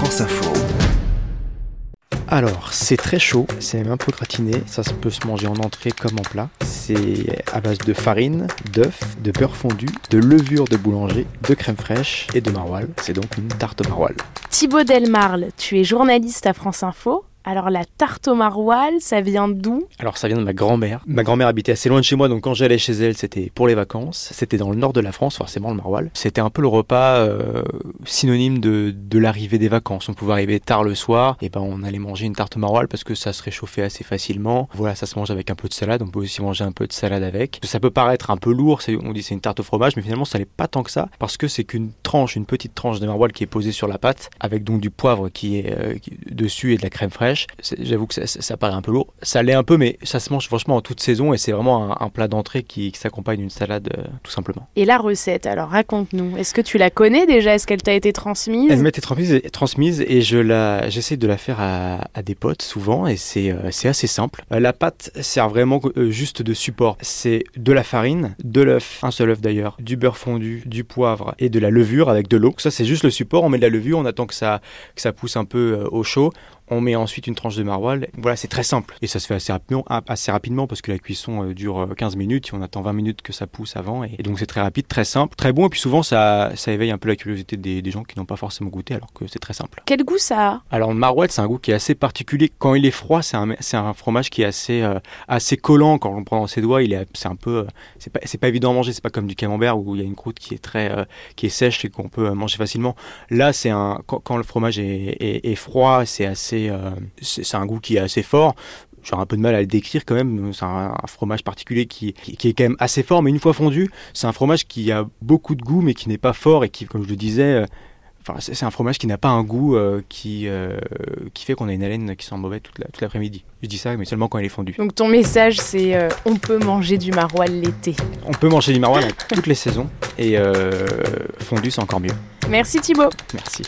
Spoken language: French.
France Info. Alors, c'est très chaud, c'est même un peu gratiné, ça peut se manger en entrée comme en plat. C'est à base de farine, d'œufs, de beurre fondu, de levure de boulanger, de crème fraîche et de maroilles. C'est donc une tarte maroilles. Thibaut Delmarle, tu es journaliste à France Info. Alors la tarte au maroilles, ça vient d'où? Alors ça vient de ma grand-mère. Ma grand-mère habitait assez loin de chez moi, donc quand j'allais chez elle, c'était pour les vacances. C'était dans le nord de la France, forcément le maroilles. C'était un peu le repas euh, synonyme de, de l'arrivée des vacances. On pouvait arriver tard le soir, et ben on allait manger une tarte au maroilles parce que ça se réchauffait assez facilement. Voilà, ça se mange avec un peu de salade. On peut aussi manger un peu de salade avec. Ça peut paraître un peu lourd, on dit c'est une tarte au fromage, mais finalement ça n'est pas tant que ça parce que c'est qu'une tranche, une petite tranche de maroilles qui est posée sur la pâte avec donc du poivre qui est euh, dessus et de la crème fraîche J'avoue que ça, paraît un peu lourd. Ça l'est un peu, mais ça se mange franchement en toute saison et c'est vraiment un, plat d'entrée qui, s'accompagne d'une salade euh, tout simplement. Et la recette, alors raconte-nous. Est-ce que tu la connais déjà? Est-ce qu'elle t'a été transmise? Elle m'a été transmise, transmise et je la, j'essaie de la faire à, des potes souvent et c'est, euh, c'est assez simple. La pâte sert vraiment juste de support. C'est de la farine, de l'œuf, un seul œuf d'ailleurs, du beurre fondu, du poivre et de la levure avec de l'eau. Ça c'est juste le support. On met de la levure, on attend que ça, que ça pousse un peu au chaud. On met ensuite une tranche de maroilles. Voilà, c'est très simple. Et ça se fait assez rapidement, assez rapidement parce que la cuisson euh, dure 15 euh, minutes. On attend 20 minutes que ça pousse avant. Et, donc c'est très rapide, très simple, très bon. Et puis souvent, ça, ça éveille un peu la curiosité des, gens qui n'ont pas forcément goûté alors que c'est très simple. Quel goût ça a? Alors le maroilles, c'est un goût qui est assez particulier. Quand il est froid, c'est un, un, fromage qui est assez, euh, assez collant. Quand on le prend dans ses doigts, il est, c'est un peu, c'est pas, pas évident à manger. C'est pas comme du camembert où il y a une croûte qui est très, qui est sèche qu'on peut manger facilement. Là, c'est un, quand, le fromage est, froid, c'est assez, c'est un goût qui est assez fort. J'aurais un peu de mal à le décrire quand même. C'est un, fromage particulier qui, qui, est quand même assez fort, mais une fois fondu, c'est un fromage qui a beaucoup de goût, mais qui n'est pas fort et qui, comme je le disais, euh, Enfin, c'est un fromage qui n'a pas un goût euh, qui, euh, qui fait qu'on a une haleine qui sent mauvais toute l'après-midi. je dis ça, mais seulement quand il est fondu. Donc ton message, c'est on peut manger du maroilles l'été. On peut manger du maroilles toutes les saisons et fondu, c'est encore mieux. Merci Thibaut. Merci.